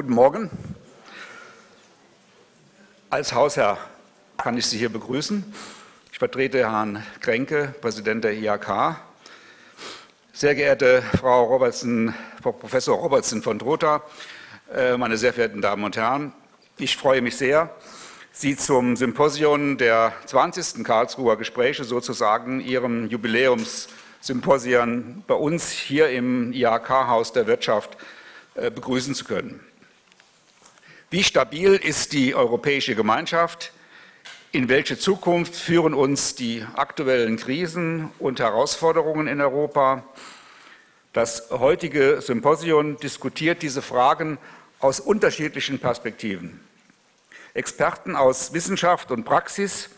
Guten Morgen. Als Hausherr kann ich Sie hier begrüßen. Ich vertrete Herrn Kränke, Präsident der IHK. Sehr geehrte Frau Robertson, Professor Robertson von Drotha, äh, meine sehr verehrten Damen und Herren, ich freue mich sehr, Sie zum Symposion der 20. Karlsruher Gespräche sozusagen Ihrem Jubiläumssymposion bei uns hier im IHK-Haus der Wirtschaft äh, begrüßen zu können. Wie stabil ist die europäische Gemeinschaft? In welche Zukunft führen uns die aktuellen Krisen und Herausforderungen in Europa? Das heutige Symposion diskutiert diese Fragen aus unterschiedlichen Perspektiven. Experten aus Wissenschaft und Praxis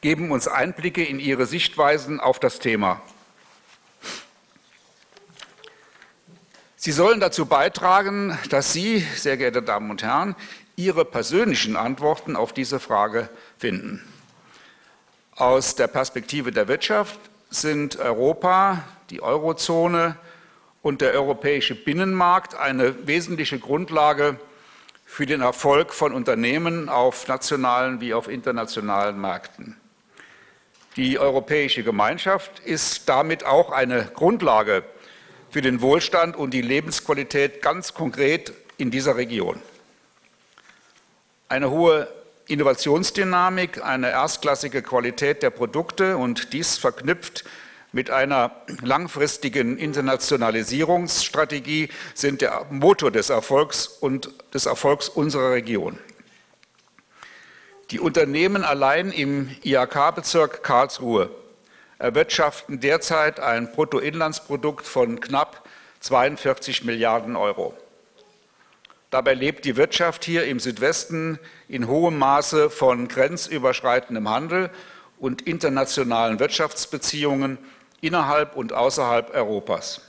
geben uns Einblicke in ihre Sichtweisen auf das Thema. Sie sollen dazu beitragen, dass Sie, sehr geehrte Damen und Herren, Ihre persönlichen Antworten auf diese Frage finden. Aus der Perspektive der Wirtschaft sind Europa, die Eurozone und der europäische Binnenmarkt eine wesentliche Grundlage für den Erfolg von Unternehmen auf nationalen wie auf internationalen Märkten. Die europäische Gemeinschaft ist damit auch eine Grundlage für den Wohlstand und die Lebensqualität ganz konkret in dieser Region. Eine hohe Innovationsdynamik, eine erstklassige Qualität der Produkte und dies verknüpft mit einer langfristigen Internationalisierungsstrategie sind der Motor des Erfolgs und des Erfolgs unserer Region. Die Unternehmen allein im IHK-Bezirk Karlsruhe erwirtschaften derzeit ein Bruttoinlandsprodukt von knapp 42 Milliarden Euro. Dabei lebt die Wirtschaft hier im Südwesten in hohem Maße von grenzüberschreitendem Handel und internationalen Wirtschaftsbeziehungen innerhalb und außerhalb Europas.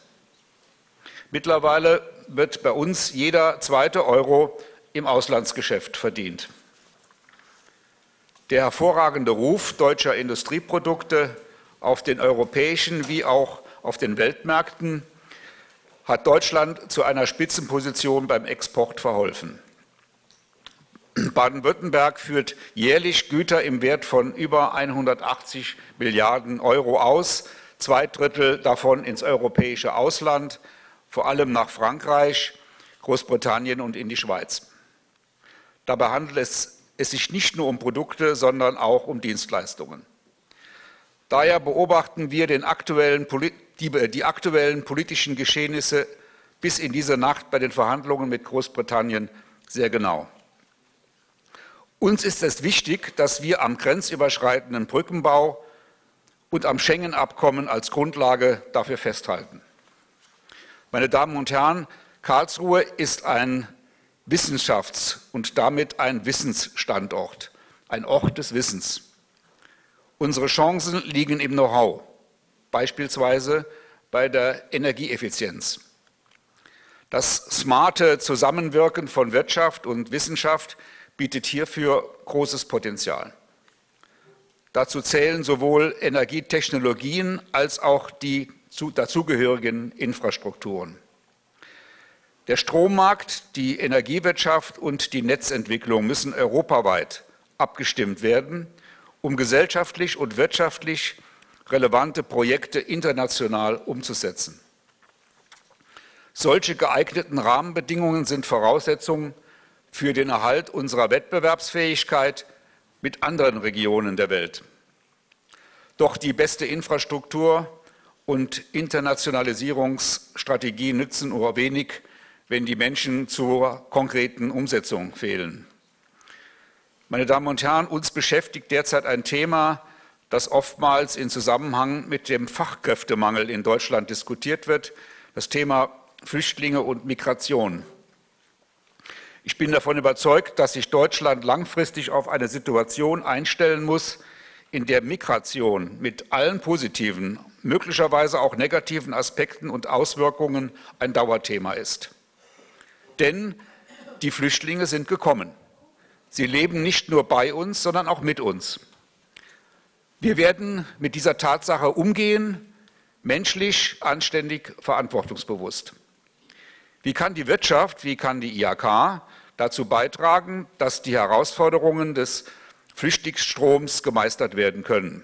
Mittlerweile wird bei uns jeder zweite Euro im Auslandsgeschäft verdient. Der hervorragende Ruf deutscher Industrieprodukte auf den europäischen wie auch auf den Weltmärkten hat Deutschland zu einer Spitzenposition beim Export verholfen. Baden-Württemberg führt jährlich Güter im Wert von über 180 Milliarden Euro aus, zwei Drittel davon ins europäische Ausland, vor allem nach Frankreich, Großbritannien und in die Schweiz. Dabei handelt es, es sich nicht nur um Produkte, sondern auch um Dienstleistungen. Daher beobachten wir aktuellen, die, die aktuellen politischen Geschehnisse bis in diese Nacht bei den Verhandlungen mit Großbritannien sehr genau. Uns ist es wichtig, dass wir am grenzüberschreitenden Brückenbau und am Schengen-Abkommen als Grundlage dafür festhalten. Meine Damen und Herren, Karlsruhe ist ein Wissenschafts- und damit ein Wissensstandort, ein Ort des Wissens. Unsere Chancen liegen im Know-how, beispielsweise bei der Energieeffizienz. Das smarte Zusammenwirken von Wirtschaft und Wissenschaft bietet hierfür großes Potenzial. Dazu zählen sowohl Energietechnologien als auch die dazugehörigen Infrastrukturen. Der Strommarkt, die Energiewirtschaft und die Netzentwicklung müssen europaweit abgestimmt werden um gesellschaftlich und wirtschaftlich relevante Projekte international umzusetzen. Solche geeigneten Rahmenbedingungen sind Voraussetzungen für den Erhalt unserer Wettbewerbsfähigkeit mit anderen Regionen der Welt. Doch die beste Infrastruktur und Internationalisierungsstrategie nützen nur wenig, wenn die Menschen zur konkreten Umsetzung fehlen. Meine Damen und Herren, uns beschäftigt derzeit ein Thema, das oftmals in Zusammenhang mit dem Fachkräftemangel in Deutschland diskutiert wird, das Thema Flüchtlinge und Migration. Ich bin davon überzeugt, dass sich Deutschland langfristig auf eine Situation einstellen muss, in der Migration mit allen positiven, möglicherweise auch negativen Aspekten und Auswirkungen ein Dauerthema ist. Denn die Flüchtlinge sind gekommen. Sie leben nicht nur bei uns, sondern auch mit uns. Wir werden mit dieser Tatsache umgehen, menschlich, anständig, verantwortungsbewusst. Wie kann die Wirtschaft, wie kann die IHK dazu beitragen, dass die Herausforderungen des Flüchtlingsstroms gemeistert werden können.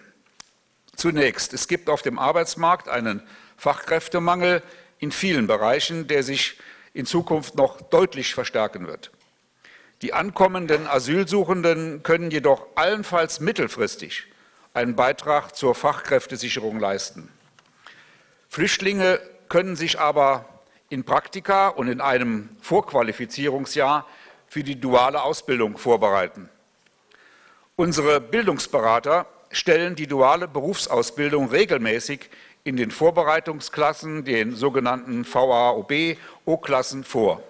Zunächst, es gibt auf dem Arbeitsmarkt einen Fachkräftemangel in vielen Bereichen, der sich in Zukunft noch deutlich verstärken wird. Die ankommenden Asylsuchenden können jedoch allenfalls mittelfristig einen Beitrag zur Fachkräftesicherung leisten. Flüchtlinge können sich aber in Praktika und in einem Vorqualifizierungsjahr für die duale Ausbildung vorbereiten. Unsere Bildungsberater stellen die duale Berufsausbildung regelmäßig in den Vorbereitungsklassen, den sogenannten VAOB, O-Klassen vor.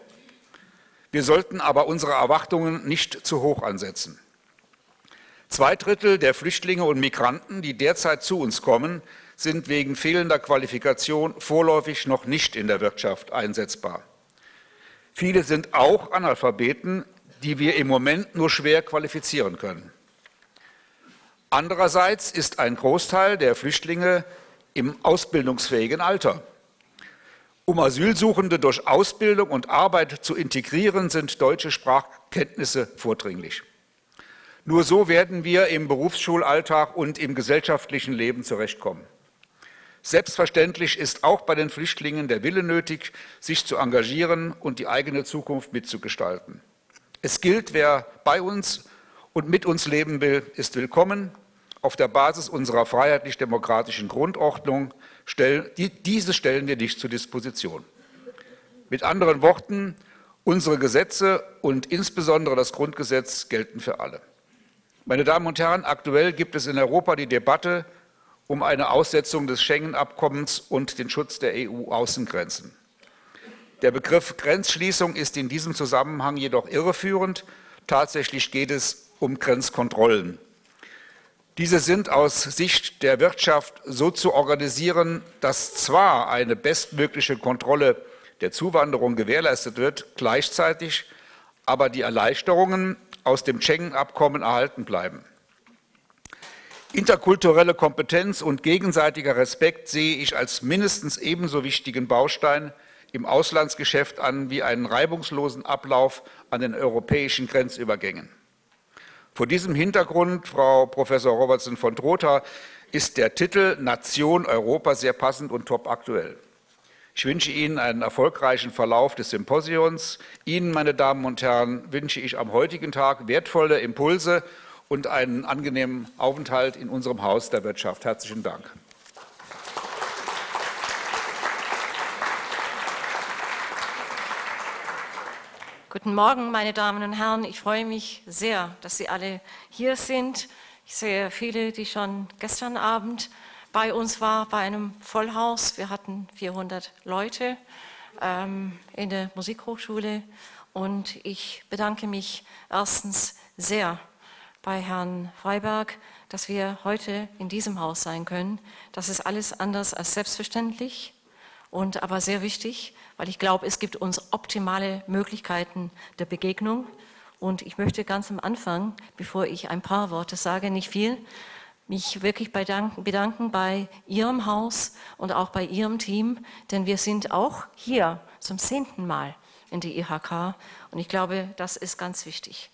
Wir sollten aber unsere Erwartungen nicht zu hoch ansetzen. Zwei Drittel der Flüchtlinge und Migranten, die derzeit zu uns kommen, sind wegen fehlender Qualifikation vorläufig noch nicht in der Wirtschaft einsetzbar. Viele sind auch Analphabeten, die wir im Moment nur schwer qualifizieren können. Andererseits ist ein Großteil der Flüchtlinge im ausbildungsfähigen Alter. Um Asylsuchende durch Ausbildung und Arbeit zu integrieren, sind deutsche Sprachkenntnisse vordringlich. Nur so werden wir im Berufsschulalltag und im gesellschaftlichen Leben zurechtkommen. Selbstverständlich ist auch bei den Flüchtlingen der Wille nötig, sich zu engagieren und die eigene Zukunft mitzugestalten. Es gilt, wer bei uns und mit uns leben will, ist willkommen. Auf der Basis unserer freiheitlich-demokratischen Grundordnung stellen, die, diese stellen wir nicht zur Disposition. Mit anderen Worten, unsere Gesetze und insbesondere das Grundgesetz gelten für alle. Meine Damen und Herren, aktuell gibt es in Europa die Debatte um eine Aussetzung des Schengen-Abkommens und den Schutz der EU-Außengrenzen. Der Begriff Grenzschließung ist in diesem Zusammenhang jedoch irreführend. Tatsächlich geht es um Grenzkontrollen. Diese sind aus Sicht der Wirtschaft so zu organisieren, dass zwar eine bestmögliche Kontrolle der Zuwanderung gewährleistet wird, gleichzeitig aber die Erleichterungen aus dem Schengen-Abkommen erhalten bleiben. Interkulturelle Kompetenz und gegenseitiger Respekt sehe ich als mindestens ebenso wichtigen Baustein im Auslandsgeschäft an wie einen reibungslosen Ablauf an den europäischen Grenzübergängen. Vor diesem Hintergrund, Frau Professor Robertson von Trotha, ist der Titel Nation Europa sehr passend und top aktuell. Ich wünsche Ihnen einen erfolgreichen Verlauf des Symposions. Ihnen, meine Damen und Herren, wünsche ich am heutigen Tag wertvolle Impulse und einen angenehmen Aufenthalt in unserem Haus der Wirtschaft. Herzlichen Dank. Guten Morgen, meine Damen und Herren. Ich freue mich sehr, dass Sie alle hier sind. Ich sehe viele, die schon gestern Abend bei uns waren, bei einem Vollhaus. Wir hatten 400 Leute ähm, in der Musikhochschule. Und ich bedanke mich erstens sehr bei Herrn Freiberg, dass wir heute in diesem Haus sein können. Das ist alles anders als selbstverständlich und aber sehr wichtig, weil ich glaube, es gibt uns optimale Möglichkeiten der Begegnung. Und ich möchte ganz am Anfang, bevor ich ein paar Worte sage, nicht viel, mich wirklich bedanken, bei Ihrem Haus und auch bei Ihrem Team, denn wir sind auch hier zum zehnten Mal in der IHK und ich glaube, das ist ganz wichtig.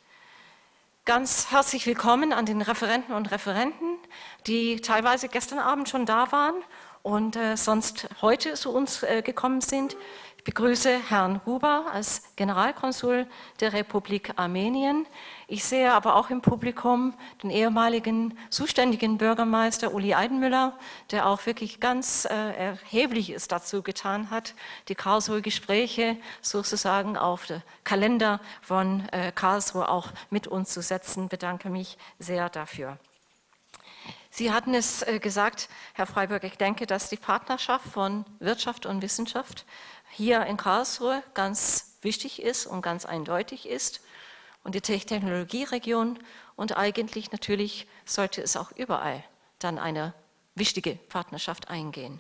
Ganz herzlich willkommen an den Referenten und Referenten, die teilweise gestern Abend schon da waren und äh, sonst heute zu uns äh, gekommen sind. Ich begrüße Herrn Huber als Generalkonsul der Republik Armenien. Ich sehe aber auch im Publikum den ehemaligen zuständigen Bürgermeister Uli Eidenmüller, der auch wirklich ganz äh, Erhebliches dazu getan hat, die Karlsruhe Gespräche sozusagen auf den Kalender von äh, Karlsruhe auch mit uns zu setzen. Ich bedanke mich sehr dafür. Sie hatten es äh, gesagt, Herr Freiburg, ich denke, dass die Partnerschaft von Wirtschaft und Wissenschaft hier in Karlsruhe ganz wichtig ist und ganz eindeutig ist und die Technologieregion und eigentlich natürlich sollte es auch überall dann eine wichtige Partnerschaft eingehen.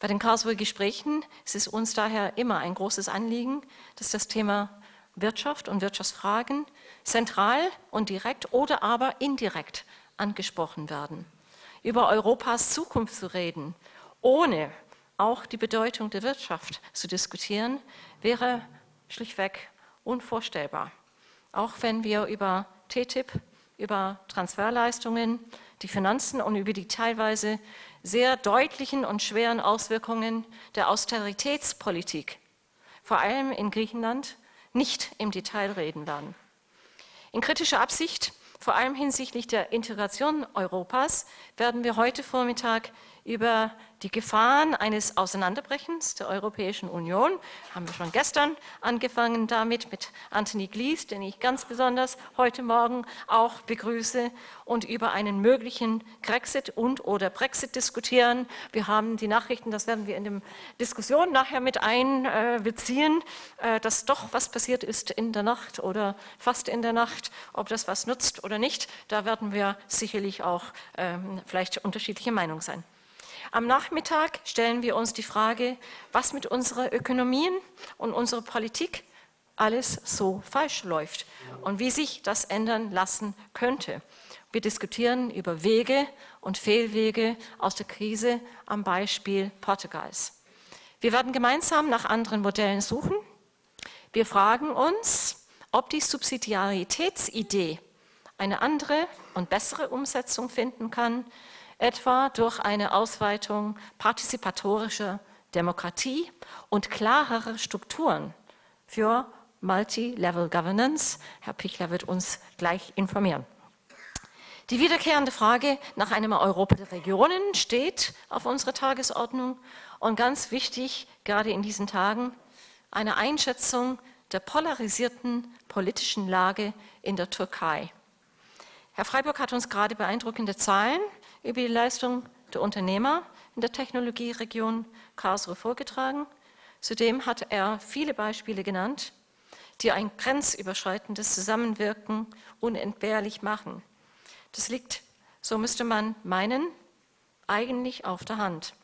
Bei den Karlsruher Gesprächen ist es uns daher immer ein großes Anliegen, dass das Thema Wirtschaft und Wirtschaftsfragen zentral und direkt oder aber indirekt angesprochen werden. Über Europas Zukunft zu reden, ohne auch die Bedeutung der Wirtschaft zu diskutieren, wäre schlichtweg unvorstellbar. auch wenn wir über TTIP, über Transferleistungen, die Finanzen und über die teilweise sehr deutlichen und schweren Auswirkungen der Austeritätspolitik, vor allem in Griechenland, nicht im Detail reden werden. In kritischer Absicht, vor allem hinsichtlich der Integration Europas, werden wir heute Vormittag über die Gefahren eines Auseinanderbrechens der Europäischen Union. Haben wir schon gestern angefangen damit mit Anthony Glies, den ich ganz besonders heute Morgen auch begrüße, und über einen möglichen Grexit und oder Brexit diskutieren. Wir haben die Nachrichten, das werden wir in der Diskussion nachher mit einbeziehen, äh, dass doch was passiert ist in der Nacht oder fast in der Nacht. Ob das was nutzt oder nicht, da werden wir sicherlich auch ähm, vielleicht unterschiedliche Meinung sein. Am Nachmittag stellen wir uns die Frage, was mit unserer Ökonomie und unserer Politik alles so falsch läuft und wie sich das ändern lassen könnte. Wir diskutieren über Wege und Fehlwege aus der Krise am Beispiel Portugals. Wir werden gemeinsam nach anderen Modellen suchen. Wir fragen uns, ob die Subsidiaritätsidee eine andere und bessere Umsetzung finden kann, etwa durch eine Ausweitung partizipatorischer Demokratie und klarere Strukturen für Multi-Level Governance. Herr Pichler wird uns gleich informieren. Die wiederkehrende Frage nach einem Europa der Regionen steht auf unserer Tagesordnung und ganz wichtig, gerade in diesen Tagen, eine Einschätzung der polarisierten politischen Lage in der Türkei. Herr Freiburg hat uns gerade beeindruckende Zahlen über die Leistung der Unternehmer in der Technologieregion Karlsruhe vorgetragen. Zudem hat er viele Beispiele genannt, die ein grenzüberschreitendes Zusammenwirken unentbehrlich machen. Das liegt, so müsste man meinen, eigentlich auf der Hand.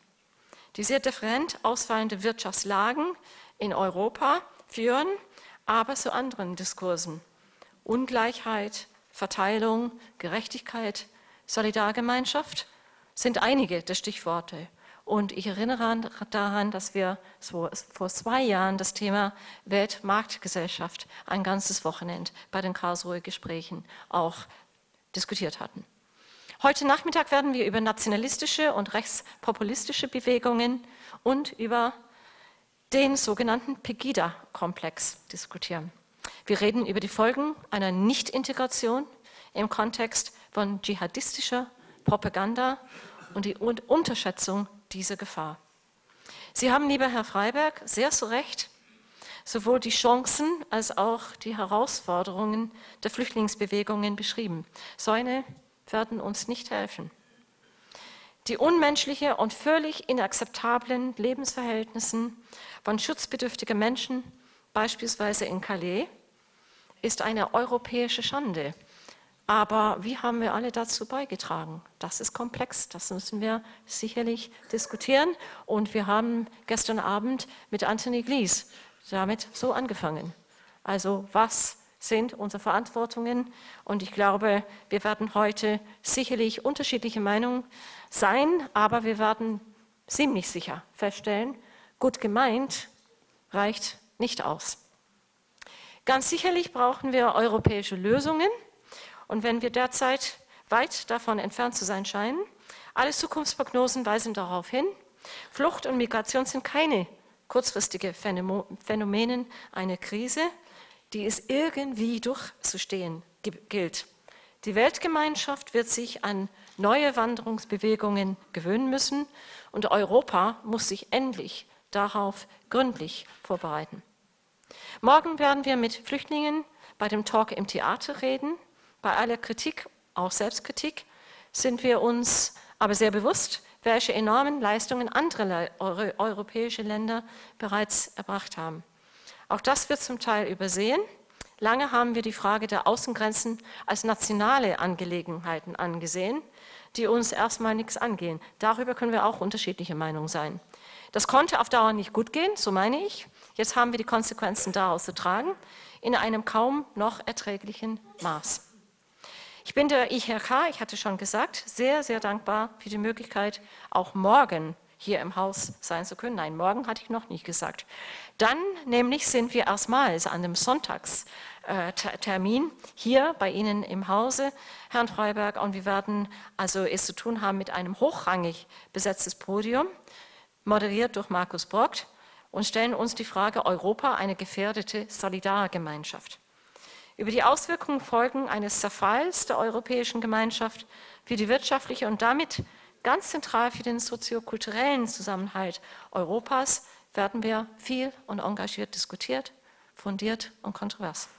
Die sehr different ausfallende Wirtschaftslagen in Europa führen aber zu anderen Diskursen. Ungleichheit, Verteilung, Gerechtigkeit, Solidargemeinschaft sind einige der Stichworte. Und ich erinnere daran, dass wir vor zwei Jahren das Thema Weltmarktgesellschaft ein ganzes Wochenende bei den Karlsruher Gesprächen auch diskutiert hatten. Heute Nachmittag werden wir über nationalistische und rechtspopulistische Bewegungen und über den sogenannten Pegida-Komplex diskutieren. Wir reden über die Folgen einer Nichtintegration im Kontext von dschihadistischer Propaganda und die Unterschätzung dieser Gefahr. Sie haben, lieber Herr Freiberg, sehr zu Recht sowohl die Chancen als auch die Herausforderungen der Flüchtlingsbewegungen beschrieben. Säune werden uns nicht helfen. Die unmenschliche und völlig inakzeptablen Lebensverhältnisse von schutzbedürftigen Menschen, beispielsweise in Calais, ist eine europäische Schande. Aber wie haben wir alle dazu beigetragen? Das ist komplex, das müssen wir sicherlich diskutieren. Und wir haben gestern Abend mit Anthony Glees damit so angefangen. Also was sind unsere Verantwortungen? Und ich glaube, wir werden heute sicherlich unterschiedliche Meinungen sein, aber wir werden ziemlich sicher feststellen, gut gemeint reicht nicht aus. Ganz sicherlich brauchen wir europäische Lösungen und wenn wir derzeit weit davon entfernt zu sein scheinen, alle Zukunftsprognosen weisen darauf hin, Flucht und Migration sind keine kurzfristige Phänomene einer Krise, die es irgendwie durchzustehen gilt. Die Weltgemeinschaft wird sich an neue Wanderungsbewegungen gewöhnen müssen und Europa muss sich endlich darauf gründlich vorbereiten. Morgen werden wir mit Flüchtlingen bei dem Talk im Theater reden. Bei aller Kritik, auch Selbstkritik, sind wir uns aber sehr bewusst, welche enormen Leistungen andere europäische Länder bereits erbracht haben. Auch das wird zum Teil übersehen. Lange haben wir die Frage der Außengrenzen als nationale Angelegenheiten angesehen, die uns erstmal nichts angehen. Darüber können wir auch unterschiedliche Meinungen sein. Das konnte auf Dauer nicht gut gehen, so meine ich. Jetzt haben wir die Konsequenzen daraus zu tragen, in einem kaum noch erträglichen Maß. Ich bin der IHK, ich hatte schon gesagt, sehr, sehr dankbar für die Möglichkeit, auch morgen hier im Haus sein zu können. Nein, morgen hatte ich noch nicht gesagt. Dann nämlich sind wir erstmals an dem Sonntags äh, hier bei Ihnen im Hause, Herrn Freiberg. Und wir werden also es zu tun haben mit einem hochrangig besetztes Podium, moderiert durch Markus Brockt und stellen uns die Frage, Europa eine gefährdete Solidargemeinschaft. Über die Auswirkungen Folgen eines Zerfalls der europäischen Gemeinschaft für die wirtschaftliche und damit ganz zentral für den soziokulturellen Zusammenhalt Europas werden wir viel und engagiert diskutiert, fundiert und kontrovers.